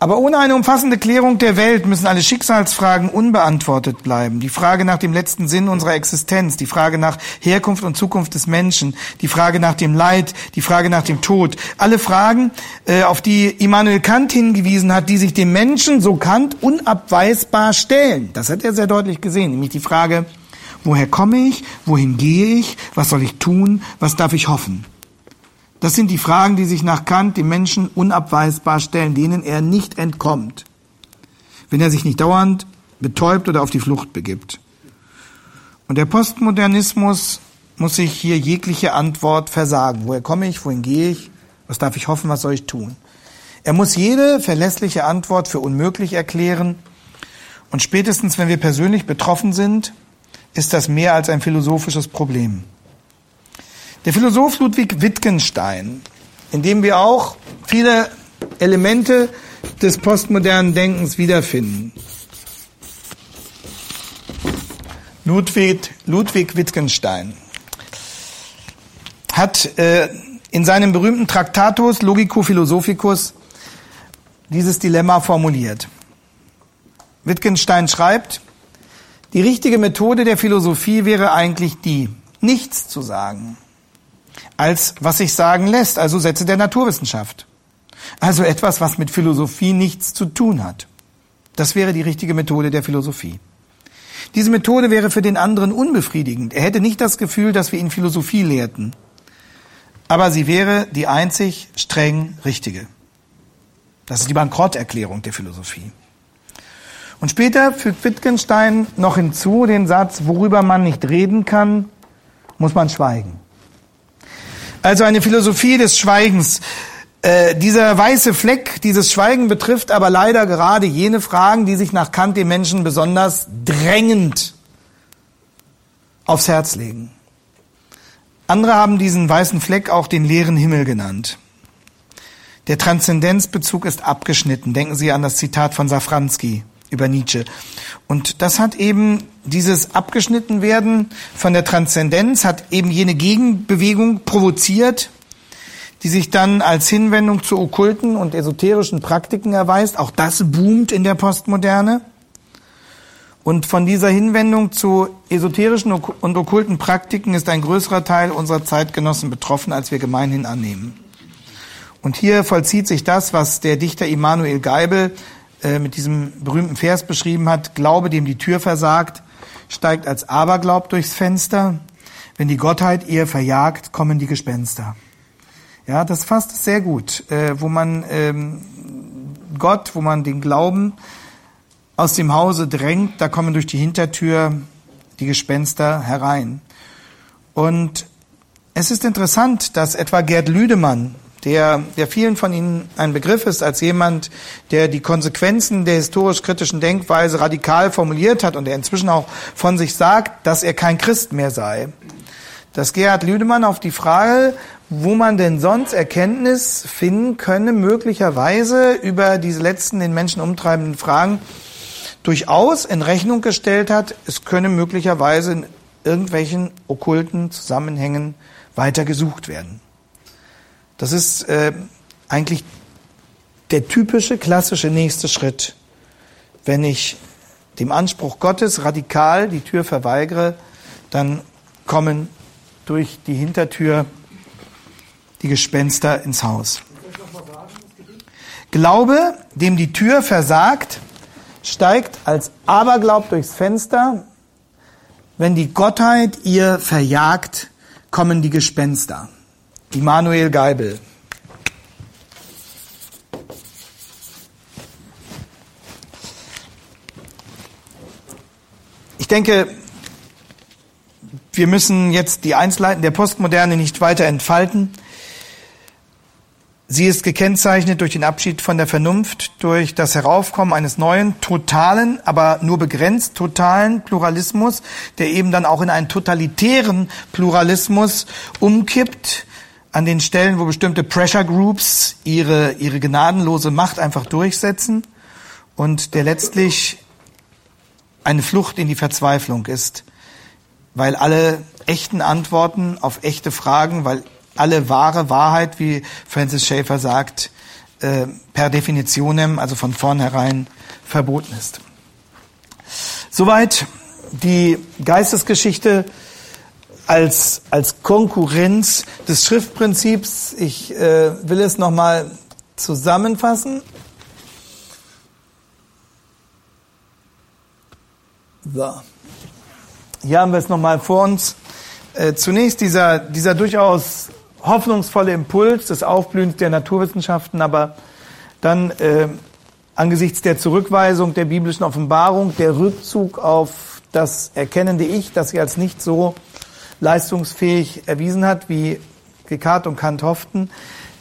Aber ohne eine umfassende Klärung der Welt müssen alle Schicksalsfragen unbeantwortet bleiben. Die Frage nach dem letzten Sinn unserer Existenz, die Frage nach Herkunft und Zukunft des Menschen, die Frage nach dem Leid, die Frage nach dem Tod. Alle Fragen, äh, auf die Immanuel Kant hingewiesen hat, die sich dem Menschen, so Kant, unabweisbar stellen. Das hat er sehr deutlich gesehen, nämlich die Frage, woher komme ich, wohin gehe ich, was soll ich tun, was darf ich hoffen. Das sind die Fragen, die sich nach Kant dem Menschen unabweisbar stellen, denen er nicht entkommt, wenn er sich nicht dauernd betäubt oder auf die Flucht begibt. Und der Postmodernismus muss sich hier jegliche Antwort versagen. Woher komme ich? Wohin gehe ich? Was darf ich hoffen? Was soll ich tun? Er muss jede verlässliche Antwort für unmöglich erklären. Und spätestens, wenn wir persönlich betroffen sind, ist das mehr als ein philosophisches Problem. Der Philosoph Ludwig Wittgenstein, in dem wir auch viele Elemente des postmodernen Denkens wiederfinden. Ludwig, Ludwig Wittgenstein hat äh, in seinem berühmten Traktatus Logico Philosophicus dieses Dilemma formuliert. Wittgenstein schreibt, die richtige Methode der Philosophie wäre eigentlich die, nichts zu sagen als was sich sagen lässt, also Sätze der Naturwissenschaft. Also etwas, was mit Philosophie nichts zu tun hat. Das wäre die richtige Methode der Philosophie. Diese Methode wäre für den anderen unbefriedigend. Er hätte nicht das Gefühl, dass wir ihn Philosophie lehrten. Aber sie wäre die einzig streng richtige. Das ist die Bankrotterklärung der Philosophie. Und später fügt Wittgenstein noch hinzu den Satz, worüber man nicht reden kann, muss man schweigen. Also eine Philosophie des Schweigens. Äh, dieser weiße Fleck, dieses Schweigen betrifft aber leider gerade jene Fragen, die sich nach Kant den Menschen besonders drängend aufs Herz legen. Andere haben diesen weißen Fleck auch den leeren Himmel genannt. Der Transzendenzbezug ist abgeschnitten. Denken Sie an das Zitat von Safranski über Nietzsche. Und das hat eben dieses Abgeschnittenwerden von der Transzendenz, hat eben jene Gegenbewegung provoziert, die sich dann als Hinwendung zu okkulten und esoterischen Praktiken erweist. Auch das boomt in der Postmoderne. Und von dieser Hinwendung zu esoterischen und okkulten Praktiken ist ein größerer Teil unserer Zeitgenossen betroffen, als wir gemeinhin annehmen. Und hier vollzieht sich das, was der Dichter Immanuel Geibel äh, mit diesem berühmten Vers beschrieben hat, Glaube, dem die Tür versagt, steigt als Aberglaub durchs Fenster. Wenn die Gottheit ihr verjagt, kommen die Gespenster. Ja, das fasst sehr gut, äh, wo man ähm, Gott, wo man den Glauben aus dem Hause drängt, da kommen durch die Hintertür die Gespenster herein. Und es ist interessant, dass etwa Gerd Lüdemann, der, der vielen von Ihnen ein Begriff ist, als jemand, der die Konsequenzen der historisch-kritischen Denkweise radikal formuliert hat und der inzwischen auch von sich sagt, dass er kein Christ mehr sei. Dass Gerhard Lüdemann auf die Frage, wo man denn sonst Erkenntnis finden könne, möglicherweise über diese letzten den Menschen umtreibenden Fragen, durchaus in Rechnung gestellt hat, es könne möglicherweise in irgendwelchen okkulten Zusammenhängen weiter gesucht werden. Das ist äh, eigentlich der typische, klassische nächste Schritt. Wenn ich dem Anspruch Gottes radikal die Tür verweigere, dann kommen durch die Hintertür die Gespenster ins Haus. Glaube, dem die Tür versagt, steigt als Aberglaub durchs Fenster. Wenn die Gottheit ihr verjagt, kommen die Gespenster. Immanuel Geibel. Ich denke, wir müssen jetzt die Einzelheiten der Postmoderne nicht weiter entfalten. Sie ist gekennzeichnet durch den Abschied von der Vernunft, durch das Heraufkommen eines neuen, totalen, aber nur begrenzt totalen Pluralismus, der eben dann auch in einen totalitären Pluralismus umkippt, an den Stellen, wo bestimmte Pressure Groups ihre, ihre gnadenlose Macht einfach durchsetzen und der letztlich eine Flucht in die Verzweiflung ist, weil alle echten Antworten auf echte Fragen, weil alle wahre Wahrheit, wie Francis Schaeffer sagt, äh, per Definitionem, also von vornherein verboten ist. Soweit die Geistesgeschichte als, als Konkurrenz des Schriftprinzips. Ich äh, will es nochmal zusammenfassen. So. Hier haben wir es nochmal vor uns. Äh, zunächst dieser, dieser durchaus hoffnungsvolle Impuls des Aufblühens der Naturwissenschaften, aber dann äh, angesichts der Zurückweisung der biblischen Offenbarung, der Rückzug auf das erkennende Ich, das sich als nicht so leistungsfähig erwiesen hat, wie Descartes und Kant hofften,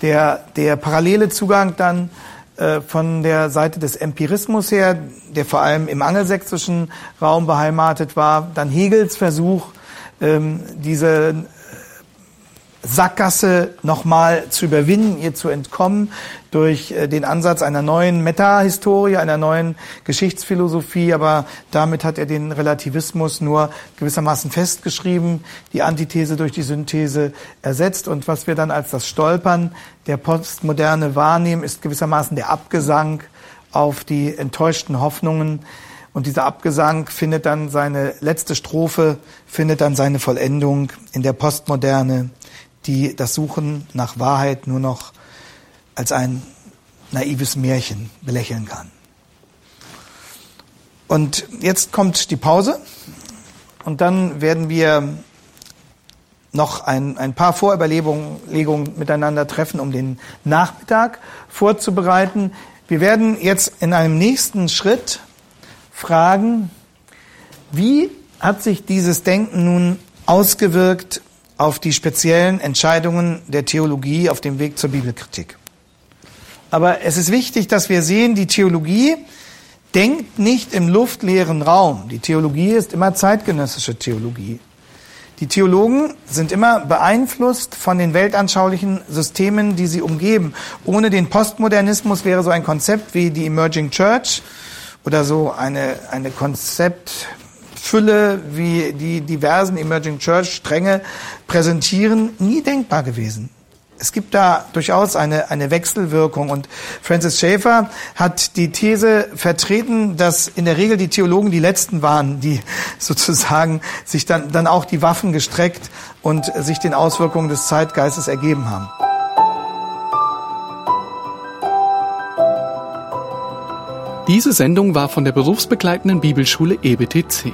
der, der parallele Zugang dann äh, von der Seite des Empirismus her, der vor allem im angelsächsischen Raum beheimatet war, dann Hegels Versuch, ähm, diese Sackgasse nochmal zu überwinden, ihr zu entkommen durch äh, den Ansatz einer neuen Metahistorie, einer neuen Geschichtsphilosophie. Aber damit hat er den Relativismus nur gewissermaßen festgeschrieben, die Antithese durch die Synthese ersetzt. Und was wir dann als das Stolpern der Postmoderne wahrnehmen, ist gewissermaßen der Abgesang auf die enttäuschten Hoffnungen. Und dieser Abgesang findet dann seine letzte Strophe, findet dann seine Vollendung in der Postmoderne die das Suchen nach Wahrheit nur noch als ein naives Märchen belächeln kann. Und jetzt kommt die Pause und dann werden wir noch ein, ein paar Vorüberlegungen miteinander treffen, um den Nachmittag vorzubereiten. Wir werden jetzt in einem nächsten Schritt fragen, wie hat sich dieses Denken nun ausgewirkt auf die speziellen Entscheidungen der Theologie auf dem Weg zur Bibelkritik. Aber es ist wichtig, dass wir sehen, die Theologie denkt nicht im luftleeren Raum. Die Theologie ist immer zeitgenössische Theologie. Die Theologen sind immer beeinflusst von den weltanschaulichen Systemen, die sie umgeben. Ohne den Postmodernismus wäre so ein Konzept wie die Emerging Church oder so eine, eine Konzept, Fülle, wie die diversen Emerging Church Stränge präsentieren, nie denkbar gewesen. Es gibt da durchaus eine, eine Wechselwirkung und Francis Schaeffer hat die These vertreten, dass in der Regel die Theologen die Letzten waren, die sozusagen sich dann, dann auch die Waffen gestreckt und sich den Auswirkungen des Zeitgeistes ergeben haben. Diese Sendung war von der berufsbegleitenden Bibelschule EBTC.